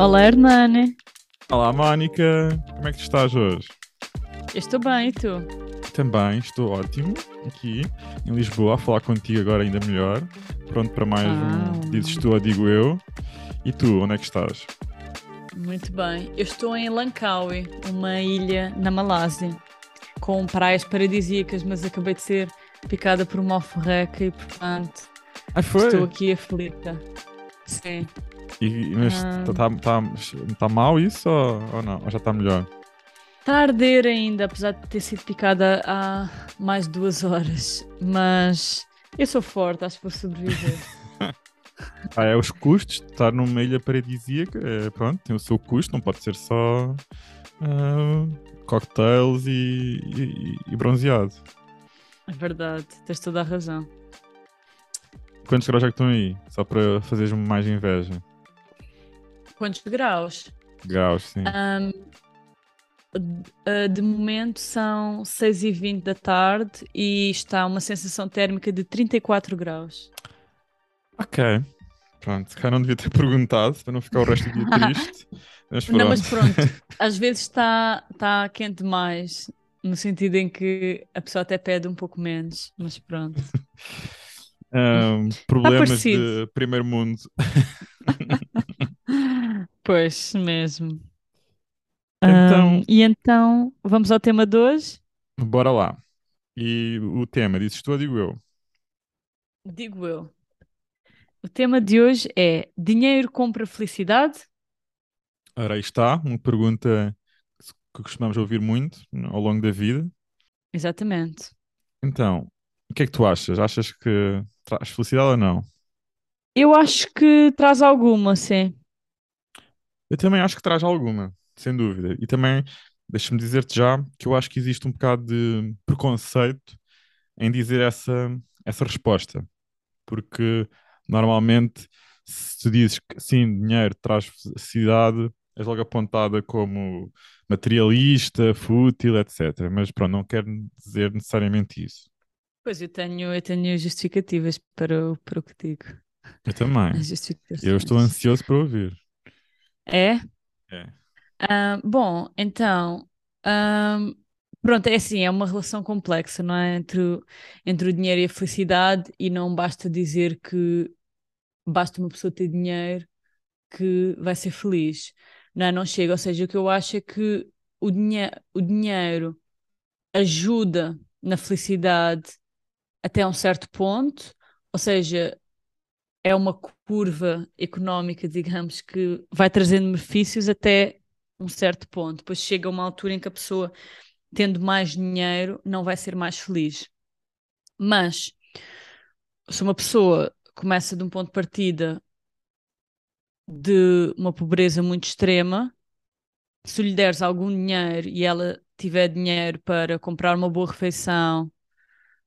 Olá, Hernani. Olá, Mónica. Como é que tu estás hoje? Eu estou bem, e tu? Também estou ótimo aqui em Lisboa a falar contigo agora ainda melhor. Pronto para mais Ah. um Dizes tu ou digo eu. E tu, onde é que estás? Muito bem. Eu estou em Langkawi, uma ilha na Malásia, com praias paradisíacas, mas acabei de ser picada por uma alforreca e, portanto, Ah, estou aqui aflita. Sim. E, mas Ah. está tá, tá mal isso ou, ou não? Ou já está melhor? Está a arder ainda, apesar de ter sido picada há mais de duas horas. Mas eu sou forte, acho que vou sobreviver. Ah, é os custos de estar numa ilha paradisíaca. É, pronto, tem o seu custo, não pode ser só ah, cocktails e, e- e bronzeado. É verdade, tens toda a razão. Quantos graus é que estão aí? Só para fazeres-me mais inveja. Quantos graus? Graus, sim. Ahm, de- momento são 6h20 da tarde e está uma sensação térmica de 34 graus. Ok. Pronto, se calhar não devia ter perguntado para não ficar o resto do dia triste. Mas. Não, mas pronto, às vezes está está quente demais, no sentido em que a pessoa até pede um pouco menos, mas pronto. Ahm, problemas parecido. de primeiro mundo. Pois mesmo. Então- Ahm, e então, vamos ao tema de hoje? Bora lá. E o tema, dizes tu ou digo eu? Digo eu. O tema de hoje é Dinheiro compra felicidade? Ora, aí está, uma pergunta que costumamos ouvir muito ao longo da vida. Exatamente. Então, o que é que tu achas? Achas que traz felicidade ou não? Eu acho que traz alguma, sim. Eu também acho que traz alguma, sem dúvida. E também, deixa-me dizer-te já que eu acho que existe um bocado de preconceito em dizer essa, essa resposta. Porque normalmente, se tu dizes que sim, dinheiro traz felicidade, és logo apontada como materialista, fútil, etc. Mas pronto, não quero dizer necessariamente isso. Pois eu tenho, eu tenho justificativas para o, para o que digo. Eu também. Eu estou ansioso para ouvir. É? É. Ah, bom, então, ahm, pronto, é assim, é uma relação complexa, não é? Entre, o- entre o dinheiro e a felicidade, e não basta dizer que basta uma pessoa ter dinheiro que vai ser feliz, não é? Não chega, ou seja, o que eu acho é que o, dinhe o dinheiro ajuda na felicidade até um certo ponto, ou seja, é uma curva económica, digamos, que vai trazendo benefícios até um certo ponto. Depois chega uma altura em que a pessoa, tendo mais dinheiro, não vai ser mais feliz. Mas se uma pessoa começa de um ponto de partida de uma pobreza muito extrema, se lhe deres algum dinheiro e ela tiver dinheiro para comprar uma boa refeição,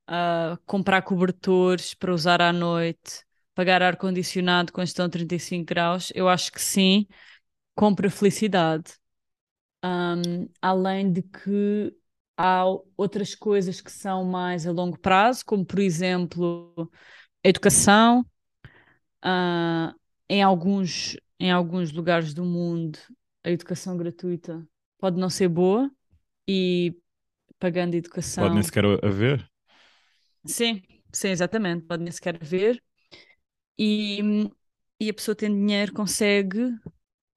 ah, comprar cobertores para usar à noite, pagar ar-condicionado quando estão 35 graus, eu acho que sim, compra felicidade. Ahm, além de que há outras coisas que são mais a longo prazo, como por exemplo educação. Ah, em alguns, em alguns lugares do mundo, a educação gratuita pode não ser boa e pagando educação. Pode nem sequer haver. Sim, sim, exatamente. Pode nem sequer ver. E, e a pessoa tendo dinheiro consegue,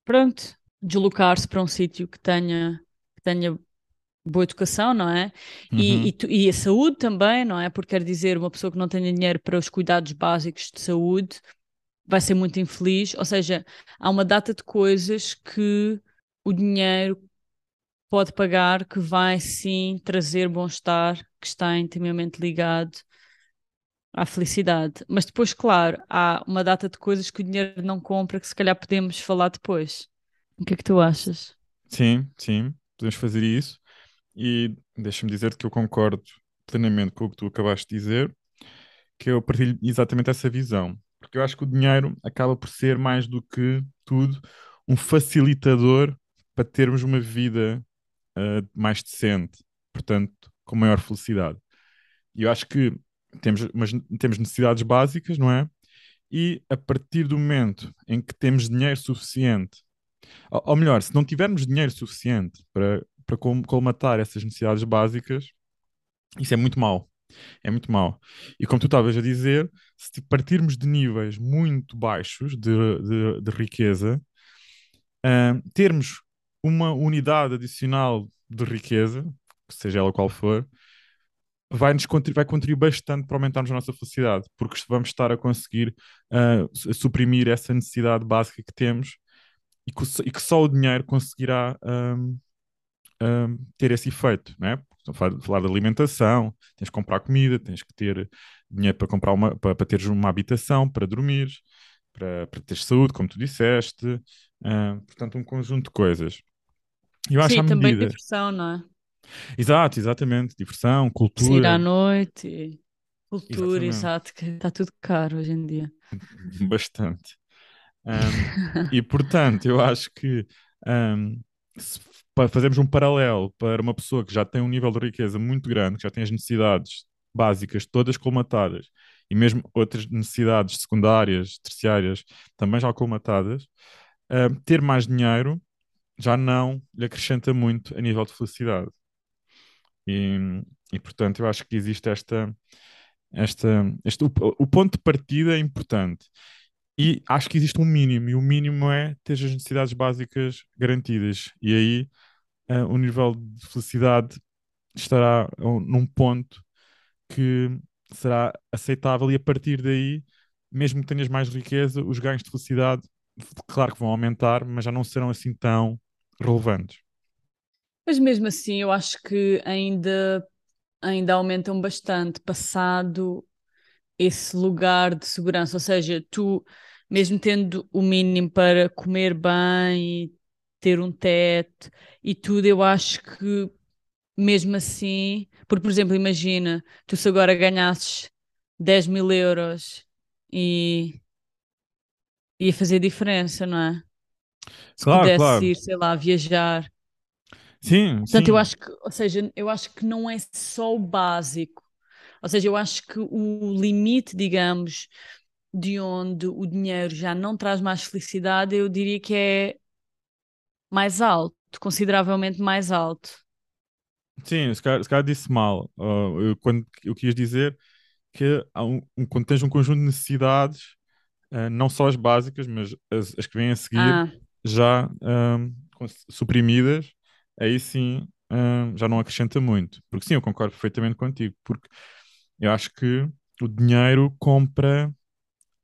pronto, deslocar-se para um sítio que tenha, que tenha boa educação, não é? E, Uhum. e, tu- e a saúde também, não é? Porque quer dizer, uma pessoa que não tenha dinheiro para os cuidados básicos de saúde vai ser muito infeliz. Ou seja, há uma data de coisas que o dinheiro pode pagar que vai sim trazer bom-estar, que está intimamente ligado à felicidade. Mas depois, claro, há uma data de coisas que o dinheiro não compra que se calhar podemos falar depois. O que é que tu achas? Sim, sim, podemos fazer isso. E deixa-me dizer-te que eu concordo plenamente com o que tu acabaste de dizer, que eu partilho exatamente essa visão. Porque eu acho que o dinheiro acaba por ser mais do que tudo um facilitador para termos uma vida ah, mais decente, portanto, com maior felicidade. E eu acho que temos, umas- temos necessidades básicas, não é? E a partir do momento em que temos dinheiro suficiente Ou, ou melhor, se não tivermos dinheiro suficiente para, para col- colmatar essas necessidades básicas, isso é muito mau. É muito mau. E como tu estavas a dizer, se partirmos de níveis muito baixos de, de, de riqueza, ah, termos uma unidade adicional de riqueza, seja ela qual for, vai, -nos contribuir, vai contribuir bastante para aumentarmos a nossa felicidade, porque vamos estar a conseguir su- suprimir essa necessidade básica que temos e que, só- e que só o dinheiro conseguirá ahm, ahm, ter esse efeito? Estou a falar, de alimentação, tens que comprar comida, tens que ter dinheiro para comprar uma, para, para teres uma habitação, para dormir, para, para teres saúde, como tu disseste, ah, portanto, um conjunto de coisas. E eu acho Sim, também medida. diversão, não é? Exato, exatamente. Diversão, Sair à cultura. noite, cultura, Exatamente. exato, que está tudo caro hoje em dia. Bastante. Um, e portanto, eu acho que um, se fazermos um paralelo para uma pessoa que já tem um nível de riqueza muito grande, que já tem as necessidades básicas todas colmatadas, e mesmo outras necessidades secundárias, terciárias, também já colmatadas, um, ter mais dinheiro já não lhe acrescenta muito a nível de felicidade. E, e portanto, eu acho que existe esta, esta, este, o, o ponto de partida é importante. E acho que existe um mínimo, e o mínimo é ter as necessidades básicas garantidas. E aí eh, o nível de felicidade estará um- num ponto que será aceitável, e a partir daí, mesmo que tenhas mais riqueza, os ganhos de felicidade, claro que vão aumentar, mas já não serão assim tão relevantes. Mas mesmo assim, eu acho que ainda, ainda aumentam bastante, passado esse lugar de segurança. Ou seja, tu, mesmo tendo o mínimo para comer bem e ter um teto e tudo, eu acho que mesmo assim, porque, por exemplo, imagina, tu se agora ganhasses 10 mil euros e ia fazer diferença, não é? Se Claro, pudesses claro. ir, sei lá, viajar. Sim, Portanto, eu sim. acho que, ou seja, eu acho que não é só o básico. Ou seja, eu acho que o limite, digamos, de onde o dinheiro já não traz mais felicidade, eu diria que é mais alto, consideravelmente mais alto. Sim, se calhar, se calhar disse mal. Uh, eu, quando, eu quis dizer que há um, quando tens um conjunto de necessidades, uh, não só as básicas, mas as, as que vêm a seguir, Ah, já um, cons- suprimidas, aí sim um, já não acrescenta muito. Porque sim, eu concordo perfeitamente contigo, porque eu acho que o dinheiro compra,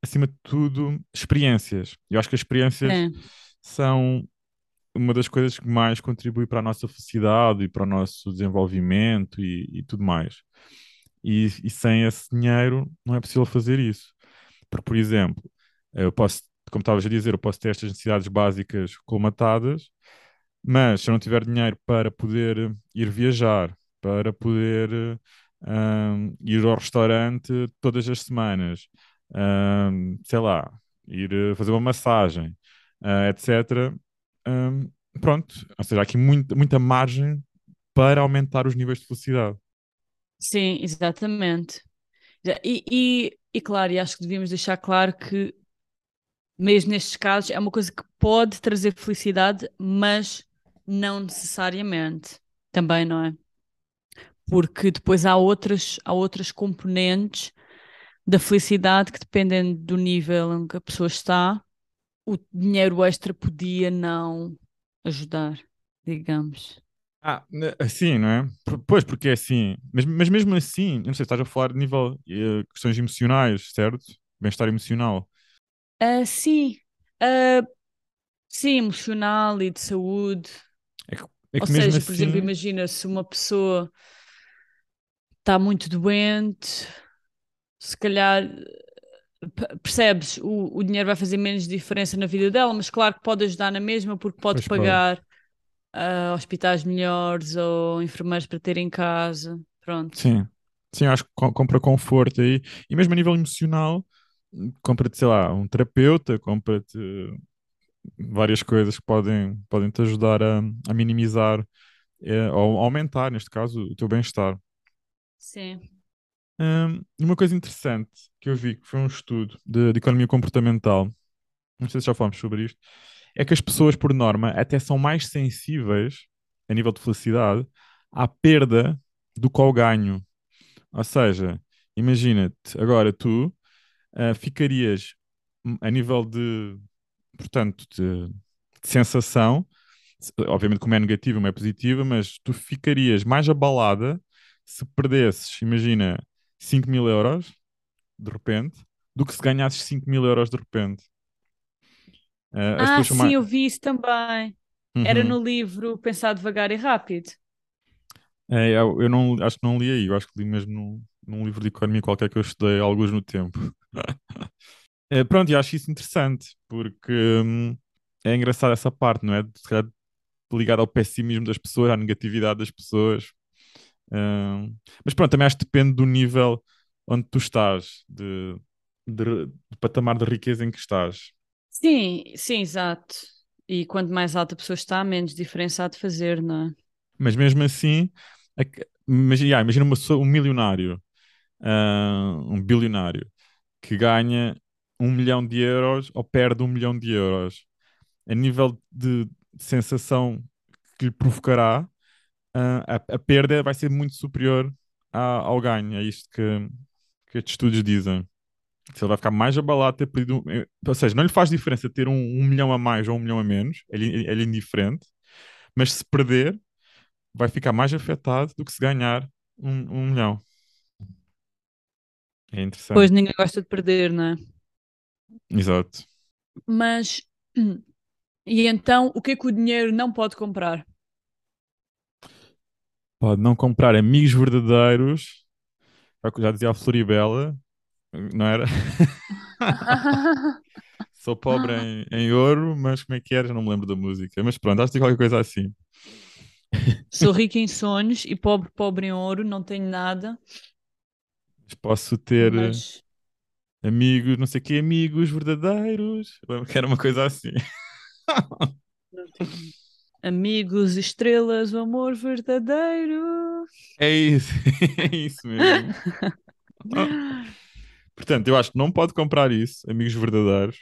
acima de tudo, experiências. Eu acho que as experiências sim, são uma das coisas que mais contribui para a nossa felicidade e para o nosso desenvolvimento e, e tudo mais. E, e sem esse dinheiro não é possível fazer isso. Porque, por exemplo, eu posso, como estavas a dizer, eu posso ter estas necessidades básicas colmatadas, mas se eu não tiver dinheiro para poder ir viajar, para poder hum, ir ao restaurante todas as semanas, hum, sei lá, ir eh, fazer uma massagem, ah, etc. hum, pronto, ou seja, há aqui muita, muita margem para aumentar os níveis de felicidade. sim, exatamente. E, e, e claro, e acho que devíamos deixar claro que, mesmo nestes casos, é uma coisa que pode trazer felicidade, mas não necessariamente. Também, não é? Porque depois há outras, há outras componentes da felicidade que dependem do nível em que a pessoa está, o dinheiro extra podia não ajudar, digamos. Ah, ne- assim, não é? Pois, porque é assim. Mas, mas mesmo assim, eu não sei, estás a falar de nível eh, questões emocionais, certo? Bem-estar emocional. Ah, sim, Ah, sim, emocional e de saúde. É Ou seja, por exemplo, assim, imagina se uma pessoa está muito doente, se calhar percebes, o, o dinheiro vai fazer menos diferença na vida dela, mas claro que pode ajudar na mesma porque pode pois pode. pagar ah, hospitais melhores ou enfermeiros para ter em casa. Pronto. Sim. Sim, acho que co- compra conforto aí. E mesmo a nível emocional, compra-te, sei lá, um terapeuta, compra-te várias coisas que podem, podem te ajudar a, a minimizar eh, ou aumentar, neste caso, o teu bem-estar. Sim. E uma coisa interessante que eu vi, que foi um estudo de, de economia comportamental, não sei se já falamos sobre isto, é que as pessoas, por norma, até são mais sensíveis, a nível de felicidade, à perda do que ao ganho. Ou seja, imagina-te, agora tu uh, ficarias hum, a nível de, portanto, de, de, sensação, obviamente como é negativa, não é positiva, mas tu ficarias mais abalada se perdesses, imagina, 5 mil euros, de repente, do que se ganhasses 5 mil euros de repente. Uh, ah, sim, mais... eu vi isso também. Uhum. Era no livro Pensar Devagar e Rápido. É, eu, eu não, acho que não li aí, eu acho que li mesmo num, num livro de economia qualquer que eu estudei alguns no tempo. é, pronto, e acho isso interessante, porque hum, é engraçado essa parte, não é? Ligado ao pessimismo das pessoas, à negatividade das pessoas. Hum, mas pronto, também acho que depende do nível onde tu estás, de, de, do patamar de riqueza em que estás. Sim, sim, exato. E quanto mais alta a pessoa está, menos diferença há de fazer, não é? Mas mesmo assim, imagina, imagina uma, um milionário, uh, um bilionário, que ganha um milhão de euros ou perde um milhão de euros. A nível de, sensação que lhe provocará, uh, a, a, perda vai ser muito superior a, ao ganho. É isto que, que estes estudos dizem. Se ele vai ficar mais abalado ter perdido. Eh, ou seja, não lhe faz diferença ter um, um milhão a mais ou um milhão a menos, ele é indiferente, mas se perder, vai ficar mais afetado do que se ganhar um, um milhão. É interessante. Pois ninguém gosta de perder, não é? Exato. Mas. E então, o que é que o dinheiro não pode comprar? Pode não comprar amigos verdadeiros. Já dizia a Floribela, não era? Sou pobre em, em, ouro, mas como é que era? Já não me lembro da música. Mas pronto, acho que qualquer coisa assim. Sou rico em sonhos e pobre, pobre em ouro, não tenho nada. Mas posso ter mas... amigos, não sei o que, amigos verdadeiros. Lembro que era uma coisa assim. Amigos, estrelas, o amor verdadeiro. É isso, é isso mesmo. Portanto, eu acho que não pode comprar isso, amigos verdadeiros.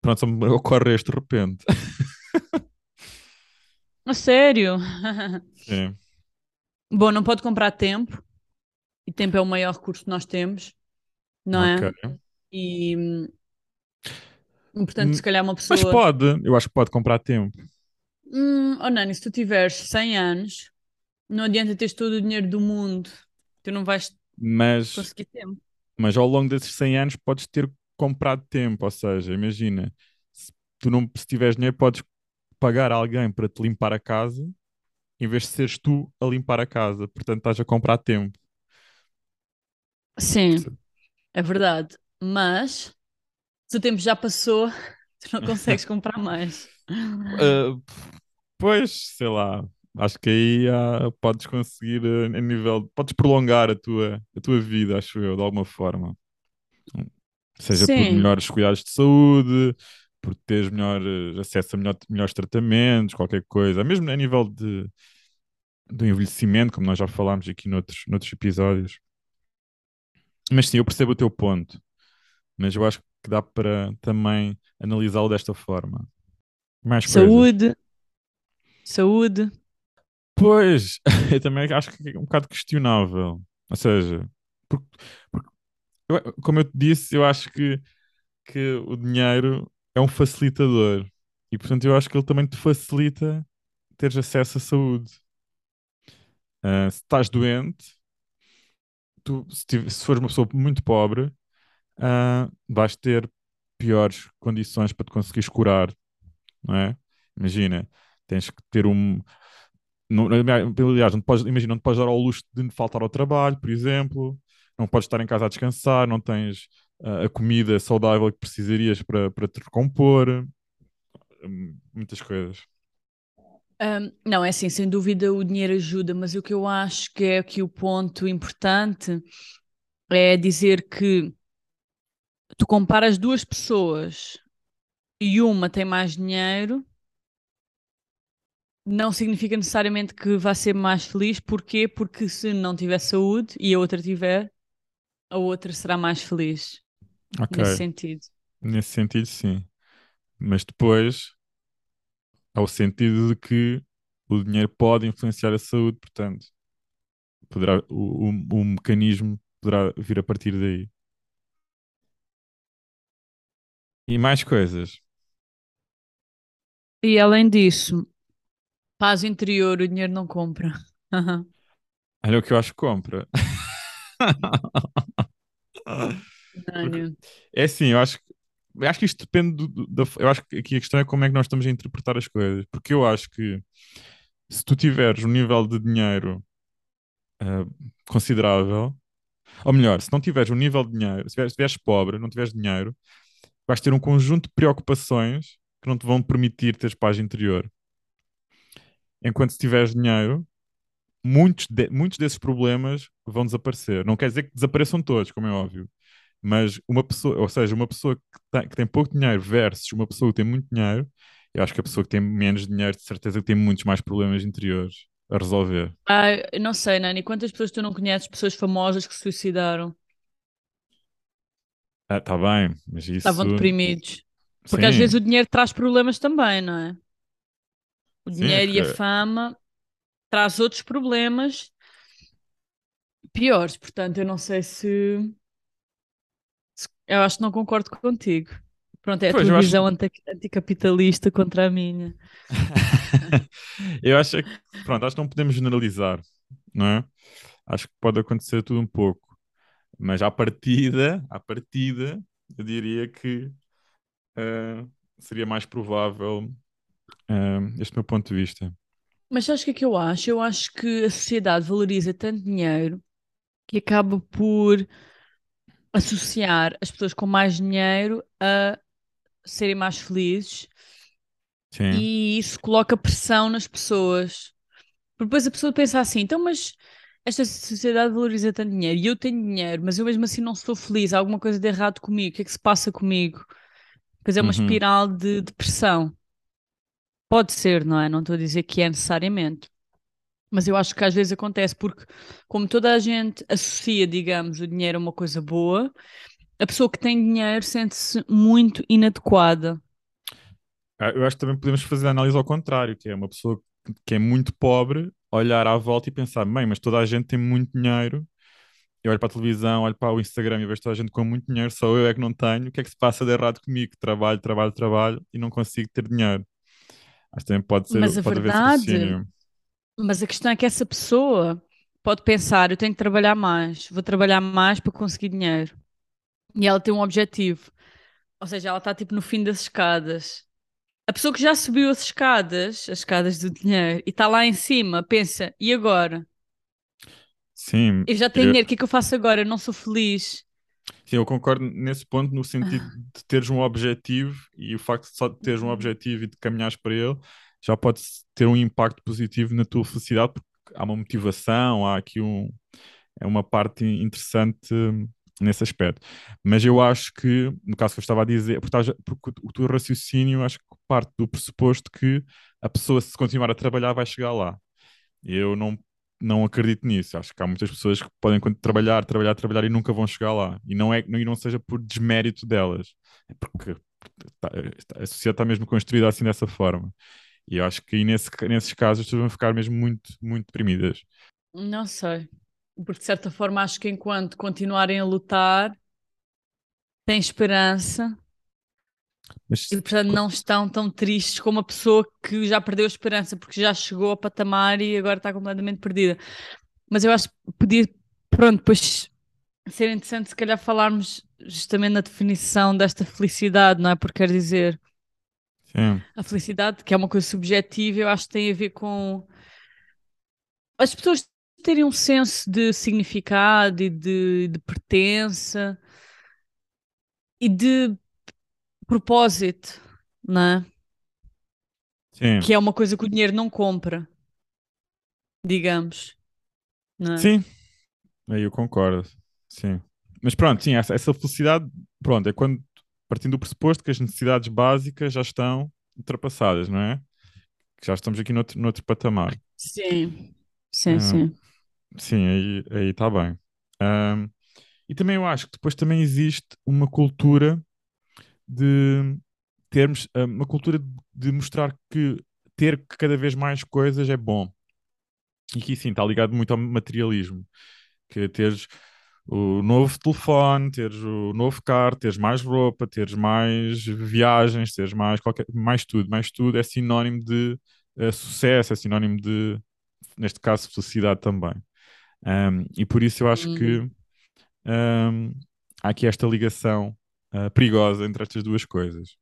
Pronto, só me ocorre este de repente. A sério? Sim. Bom, não pode comprar tempo. E tempo é o maior recurso que nós temos, não é? E, portanto, se calhar uma pessoa. Mas pode, eu acho que pode comprar tempo. Hum, oh Nani, se tu tiveres 100 anos, não adianta teres todo o dinheiro do mundo, tu não vais mas, conseguir tempo. Mas ao longo desses 100 anos podes ter comprado tempo, ou seja, imagina, se tu não se tiveres dinheiro, podes pagar alguém para te limpar a casa em vez de seres tu a limpar a casa. Portanto, estás a comprar tempo. Sim, é verdade. Mas se o tempo já passou, tu não consegues comprar mais. Uh, pois, sei lá. Acho que aí uh, podes conseguir a nível. Podes prolongar a tua, a tua vida, acho eu, de alguma forma. Seja Sim. por melhores cuidados de saúde, por teres melhor acesso a melhor, melhores tratamentos, qualquer coisa. Mesmo a nível de, do envelhecimento, como nós já falámos aqui noutros, noutros episódios. Mas sim, eu percebo o teu ponto. Mas eu acho que dá para também analisá-lo desta forma. Mais Saúde. Coisas. Saúde. Pois, eu também acho que é um bocado questionável. Ou seja, porque, porque eu, como eu te disse, eu acho que, que o dinheiro é um facilitador. E portanto eu acho que ele também te facilita teres acesso à saúde. Uh, se estás doente, tu, se, tiver, se fores uma pessoa muito pobre, uh, vais ter piores condições para te conseguires curar, não é? Imagina, tens que ter um. Não, aliás, não podes, imagina, não te podes dar ao luxo de faltar ao trabalho, por exemplo, não podes estar em casa a descansar, não tens uh, a comida saudável que precisarias para, para te recompor, muitas coisas. Um, não, é assim, sem dúvida o dinheiro ajuda, mas o que eu acho que é aqui o ponto importante é dizer que tu comparas duas pessoas e uma tem mais dinheiro, não significa necessariamente que vá ser mais feliz. Porquê? Porque se não tiver saúde e a outra tiver, a outra será mais feliz. Ok. Nesse sentido. Nesse sentido, sim. Mas depois ao sentido de que o dinheiro pode influenciar a saúde, portanto, poderá, o, o, o mecanismo poderá vir a partir daí. E mais coisas. E além disso, paz interior, o dinheiro não compra. Olha o que eu acho que compra. É assim, eu acho, que- eu acho que isto depende do, da. Eu acho que aqui a questão é como é que nós estamos a interpretar as coisas. Porque eu acho que se tu tiveres um nível de dinheiro ah, considerável, ou melhor, se não tiveres um nível de dinheiro, se estiveres pobre, não tiveres dinheiro, vais ter um conjunto de preocupações que não te vão permitir teres paz interior. Enquanto se tiveres dinheiro, muitos, de- muitos desses problemas vão desaparecer. Não quer dizer que desapareçam todos, como é óbvio. Mas uma pessoa, ou seja, uma pessoa que tem, que tem pouco dinheiro versus uma pessoa que tem muito dinheiro, eu acho que a pessoa que tem menos dinheiro, de certeza tem muitos mais problemas interiores a resolver. Ah, não sei, Nani, quantas pessoas tu não conheces, pessoas famosas que se suicidaram? Ah, tá bem, mas isso. Estavam deprimidos. Porque às Sim, vezes o dinheiro traz problemas também, não é? O sim, é dinheiro e a que- fama traz outros problemas piores. Portanto, eu não sei se... se- Eu acho que não concordo contigo. Pronto, é a Pois, tua acho. visão anti- anticapitalista contra a minha. Eu acho que, pronto, acho que não podemos generalizar, não é? Acho que pode acontecer tudo um pouco, mas à partida, à partida, eu diria que eh, seria mais provável eh, este meu ponto de vista. Mas sabes o que é que eu acho? Eu acho que a sociedade valoriza tanto dinheiro que acaba por associar as pessoas com mais dinheiro a serem mais felizes Sim, e isso coloca pressão nas pessoas. Porque depois a pessoa pensa assim, então, mas esta sociedade valoriza tanto dinheiro e eu tenho dinheiro, mas eu mesmo assim não estou feliz, há alguma coisa de errado comigo, o que é que se passa comigo? Depois é uma uhum. espiral de depressão. Pode ser, não é? Não estou a dizer que é necessariamente. Mas eu acho que às vezes acontece porque, como toda a gente associa, digamos, o dinheiro a uma coisa boa, a pessoa que tem dinheiro sente-se muito inadequada. Ah, Eu acho que também podemos fazer a análise ao contrário, que é uma pessoa que é muito pobre, olhar à volta e pensar, bem, mas toda a gente tem muito dinheiro. Eu olho para a televisão, olho para o Instagram e vejo toda a gente com muito dinheiro, só eu é que não tenho. O que é que se passa de errado comigo? Trabalho, trabalho, trabalho e não consigo ter dinheiro. Acho que também pode ser, Mas a pode verdade, mas a questão é que essa pessoa pode pensar, eu tenho que trabalhar mais, vou trabalhar mais para conseguir dinheiro. E ela tem um objetivo. Ou seja, ela está tipo no fim das escadas. A pessoa que já subiu as escadas, as escadas do dinheiro, e está lá em cima, pensa, e agora? Sim, Eu já tenho eu, dinheiro, o que é que eu faço agora? Eu não sou feliz. sim, eu concordo nesse ponto, no sentido Ah, de teres um objetivo e o facto de só de teres um uhum. objetivo e de caminhares para ele já pode ter um impacto positivo na tua felicidade, porque há uma motivação, há aqui um, é uma parte interessante hum, nesse aspecto. Mas eu acho que, no caso que eu estava a dizer, porque, porque o teu raciocínio acho que parte do pressuposto que a pessoa, se continuar a trabalhar, vai chegar lá. Eu não, não acredito nisso. Acho que há muitas pessoas que podem trabalhar, trabalhar, trabalhar e nunca vão chegar lá. E não é e não seja por desmérito delas, é porque tá- a sociedade está mesmo construída assim dessa forma. E eu acho que nesse, nesses casos as pessoas vão ficar mesmo muito, muito deprimidas. Não sei. Porque de certa forma acho que enquanto continuarem a lutar, têm esperança e Mas portanto não estão tão tristes como a pessoa que já perdeu a esperança porque já chegou ao patamar e agora está completamente perdida. Mas eu acho que podia, pronto, depois ser interessante se calhar falarmos justamente na definição desta felicidade, não é? Porque quer dizer, sim, a felicidade, que é uma coisa subjetiva, eu acho que tem a ver com as pessoas terem um senso de significado e de, de pertença e de propósito, não é? sim, Que é uma coisa que o dinheiro não compra, digamos, é? sim, aí eu concordo. Sim. Mas pronto, sim, essa, essa felicidade, pronto, é quando, partindo do pressuposto que as necessidades básicas já estão ultrapassadas, não é? Que já estamos aqui noutro, noutro patamar. Sim, sim, Ah, sim. Sim, aí está bem. Ah, e também eu acho que depois também existe uma cultura de termos, uma cultura de mostrar que ter cada vez mais coisas é bom. E que sim, está ligado muito ao materialismo. Que teres o novo telefone, teres o novo carro, teres mais roupa, teres mais viagens, teres mais qualquer, mais tudo, mais tudo é sinónimo de uh, sucesso, é sinónimo de, neste caso, felicidade também. Um, e por isso eu acho que Uhum. um, há aqui esta ligação uh, perigosa entre estas duas coisas.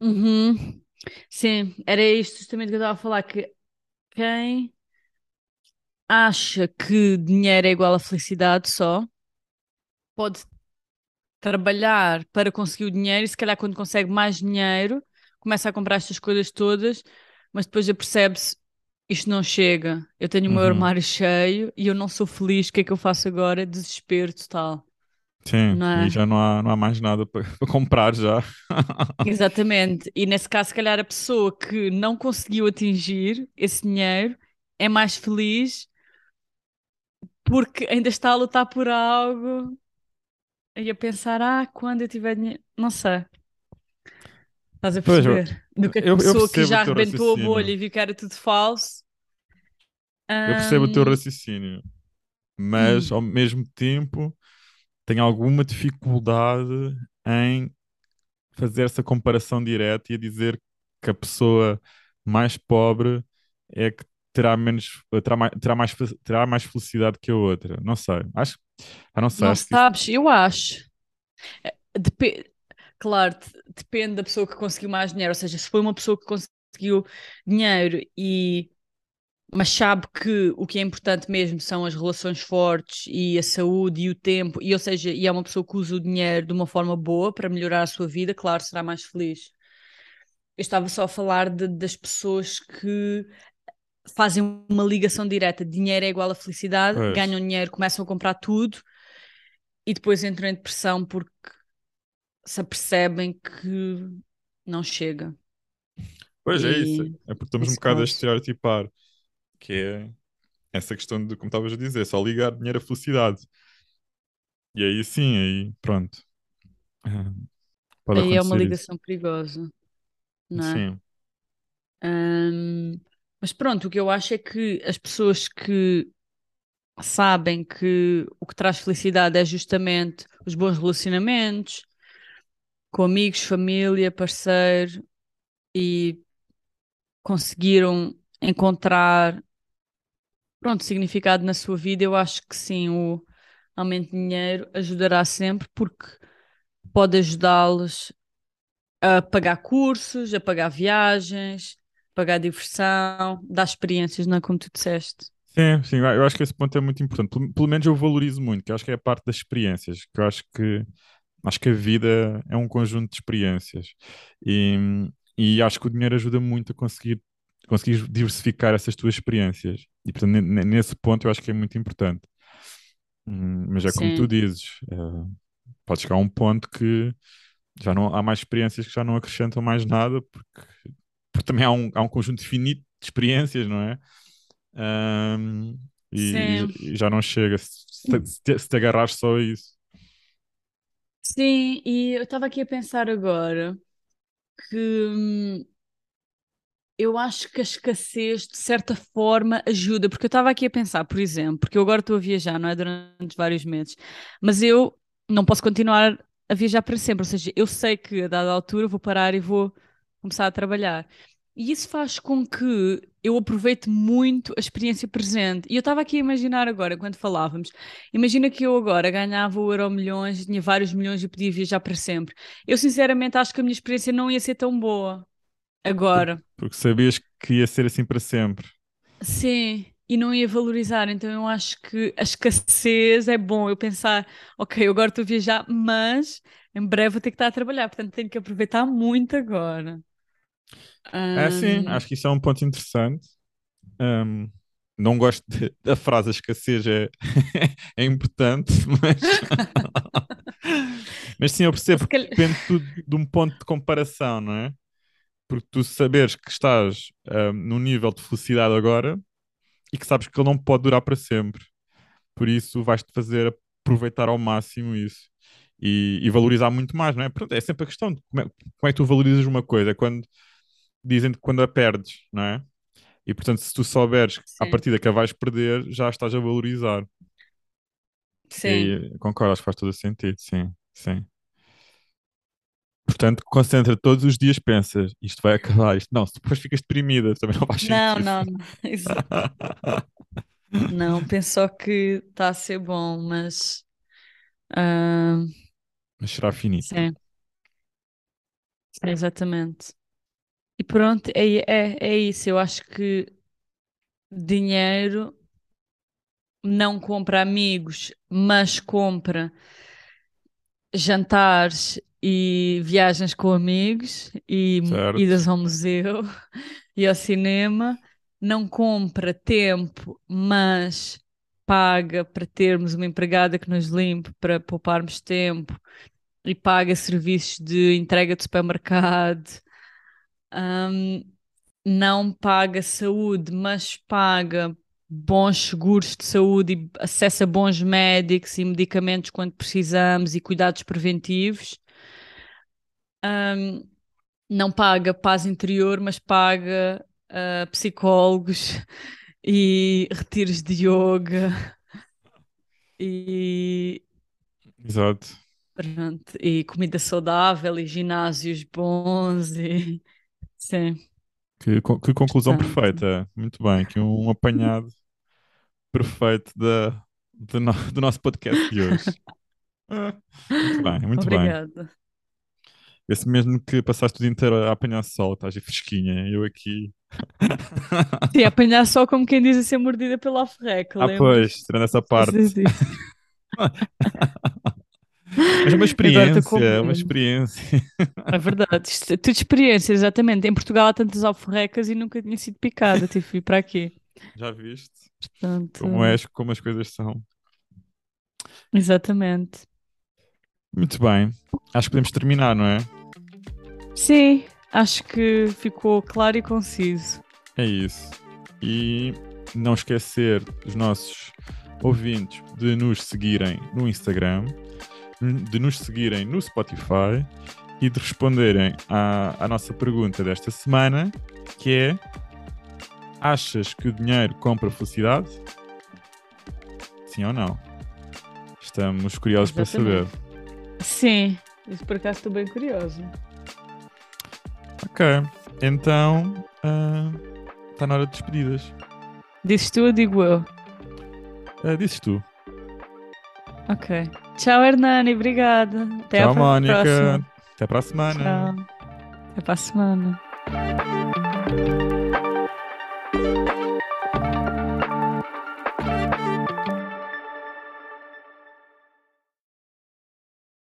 Uhum. Sim, era isto justamente que eu estava a falar, que quem acha que dinheiro é igual a felicidade só, pode trabalhar para conseguir o dinheiro e se calhar quando consegue mais dinheiro, começa a comprar estas coisas todas, mas depois apercebe-se, isto não chega, eu tenho o meu Uhum. armário cheio e eu não sou feliz, o que é que eu faço agora? Desespero total, Sim, não é? já não há, não há mais nada para comprar já. Exatamente. E nesse caso, se calhar a pessoa que não conseguiu atingir esse dinheiro é mais feliz porque ainda está a lutar por algo e a pensar, ah, quando eu tiver dinheiro, não sei, estás a Pois, eu, perceber? Do que a pessoa que já arrebentou a bolha e viu que era tudo falso. Eu percebo o teu raciocínio, mas ao hum, mesmo tempo tenho alguma dificuldade em fazer essa comparação direta e a dizer que a pessoa mais pobre é que terá menos, terá mais, terá mais, terá mais felicidade que a outra. Não sei. Acho, ah, não sei, não acho que isso. sabes? Eu acho. Depe- Claro, de- depende da pessoa que conseguiu mais dinheiro. Ou seja, se foi uma pessoa que conseguiu dinheiro e mas sabe que o que é importante mesmo são as relações fortes e a saúde e o tempo, e ou seja, e é uma pessoa que usa o dinheiro de uma forma boa para melhorar a sua vida, claro, será mais feliz. Eu estava só a falar de- das pessoas que fazem uma ligação direta, dinheiro é igual a felicidade, Pois, ganham dinheiro, começam a comprar tudo e depois entram em depressão porque se apercebem que não chega. pois é isso. E É porque estamos um nesse bocado a estereotipar, que é essa questão de, como estavas a dizer, só ligar dinheiro à felicidade. E aí sim, aí pronto. Pode Aí é uma acontecer isso. ligação perigosa, não é? Sim. Hum, mas pronto, o que eu acho é que as pessoas que sabem que o que traz felicidade é justamente os bons relacionamentos com amigos, família, parceiro e conseguiram encontrar, pronto, significado na sua vida, eu acho que sim, o aumento de dinheiro ajudará sempre porque pode ajudá-los a pagar cursos, a pagar viagens, pagar diversão, dar experiências, não é como tu disseste. Sim, sim, eu acho que esse ponto é muito importante. Pelo, pelo menos eu valorizo muito, que eu acho que é a parte das experiências, que eu acho que acho que a vida é um conjunto de experiências. E, e acho que o dinheiro ajuda muito a conseguir conseguir diversificar essas tuas experiências. E portanto, ne- ne- nesse ponto eu acho que é muito importante. Hum, Mas é como tu Sim, dizes, eh, pode chegar a um ponto que já não há mais experiências que já não acrescentam mais nada, porque, porque também há um, há um conjunto finito de experiências, não é? Ahm, e, sim, e já não chega se, se, se te, se te agarrares só a isso. sim, e eu estava aqui a pensar agora que hum, eu acho que a escassez, de certa forma, ajuda, porque eu estava aqui a pensar, por exemplo, porque eu agora estou a viajar, não é? Durante vários meses, mas eu não posso continuar a viajar para sempre, ou seja, eu sei que a dada altura vou parar e vou começar a trabalhar. E isso faz com que eu aproveite muito a experiência presente. E eu estava aqui a imaginar agora, quando falávamos, imagina que eu agora ganhava o Euro milhões, tinha vários milhões e podia viajar para sempre. Eu sinceramente acho que a minha experiência não ia ser tão boa agora. porque sabias que ia ser assim para sempre. Sim, e não ia valorizar. Então eu acho que a escassez é bom. Eu pensar, ok, agora estou a viajar, mas em breve vou ter que estar a trabalhar, portanto tenho que aproveitar muito agora. É sim, acho que isso é um ponto interessante. Ahm, não gosto de- da frase a escassez é, é importante, mas, mas sim, eu percebo que depende tudo de um ponto de comparação, não é? Porque tu saberes que estás ahm, num nível de felicidade agora e que sabes que ele não pode durar para sempre. Por isso vais-te fazer aproveitar ao máximo isso e, e valorizar muito mais, não é? Pronto, é sempre a questão de como é, como é que tu valorizas uma coisa. É quando dizem que quando a perdes, não é? E portanto, se tu souberes à Sim, partida que a vais perder, já estás a valorizar. E sim. aí concordo, acho que faz todo o sentido, sim, sim. Portanto, concentra todos os dias, pensas, isto vai acabar, isto não, se depois ficas deprimida, também não faz Não, sentido. não, não. Exato. Não, penso que está a ser bom, mas ah, Mas será finito. sim, sim, exatamente. E pronto, é, é, é isso. Eu acho que dinheiro não compra amigos, mas compra jantares e viagens com amigos e Certo? idas ao museu e ao cinema. Não compra tempo, mas paga para termos uma empregada que nos limpe, para pouparmos tempo e paga serviços de entrega de supermercado. Ahm, não paga saúde, mas paga bons seguros de saúde e acesso a bons médicos e medicamentos quando precisamos e cuidados preventivos. Ahm, não paga paz interior, mas paga ah, psicólogos e retiros de yoga e, Exato. pronto, e comida saudável e ginásios bons e sim, Que, que conclusão portanto, perfeita. Muito bem, aqui um apanhado perfeito da, do, no- do nosso podcast de hoje. Muito bem, muito bem. obrigada. Esse mesmo que passaste o dia inteiro a apanhar sol, estás aí fresquinha, eu aqui. Sim, apanhar só como quem diz a ser mordida pela ferreca, Ah, pois, tirando essa parte. Mas é uma experiência, é uma experiência. É verdade, é tudo experiência, exatamente. Em Portugal há tantas alforrecas e nunca tinha sido picada, tive que vir para aqui. Já viste como Portanto, és, como as coisas são. exatamente. Muito bem, acho que podemos terminar, não é? Sim, acho que ficou claro e conciso. É isso. E não esquecer os nossos ouvintes de nos seguirem no Instagram, de nos seguirem no Spotify e de responderem à, à nossa pergunta desta semana, que é: achas que o dinheiro compra felicidade? Sim ou não? Estamos curiosos para saber. Exatamente. Sim, isso por acaso estou bem curiosa. Ok, então está na hora de despedidas. Dizes tu ou digo eu? Ah, dizes tu. Ok. Tchau, Hernani, obrigada. Até Tchau, à Mónica. próxima. Até para a semana. Tchau. Até para a semana.